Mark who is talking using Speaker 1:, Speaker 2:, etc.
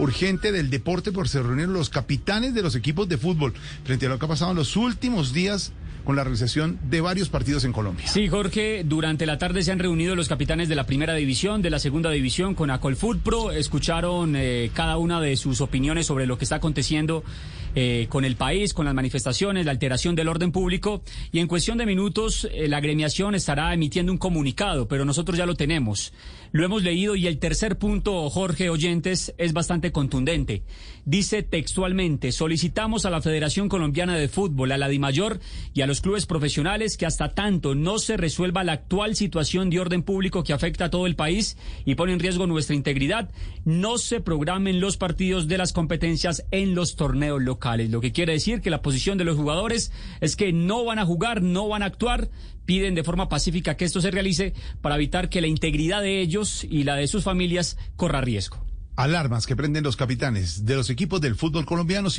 Speaker 1: urgente del deporte por se reunieron los capitanes de los equipos de fútbol frente a lo que ha pasado en los últimos días con la realización de varios partidos en Colombia.
Speaker 2: Sí, Jorge, durante la tarde se han reunido los capitanes de la primera división, de la segunda división con Acolfoot Pro, escucharon eh, cada una de sus opiniones sobre lo que está aconteciendo eh, con el país, con las manifestaciones, la alteración del orden público y en cuestión de minutos eh, la agremiación estará emitiendo un comunicado, pero nosotros ya lo tenemos. Lo hemos leído y el tercer punto, Jorge Oyentes, es bastante contundente. Dice textualmente, solicitamos a la Federación Colombiana de Fútbol, a la DIMAYOR y a los clubes profesionales que hasta tanto no se resuelva la actual situación de orden público que afecta a todo el país y pone en riesgo nuestra integridad, no se programen los partidos de las competencias en los torneos Lo que quiere decir que la posición de los jugadores es que no van a jugar, no van a actuar, piden de forma pacífica que esto se realice para evitar que la integridad de ellos y la de sus familias corra riesgo.
Speaker 1: Alarmas que prenden los capitanes de los equipos del fútbol colombiano.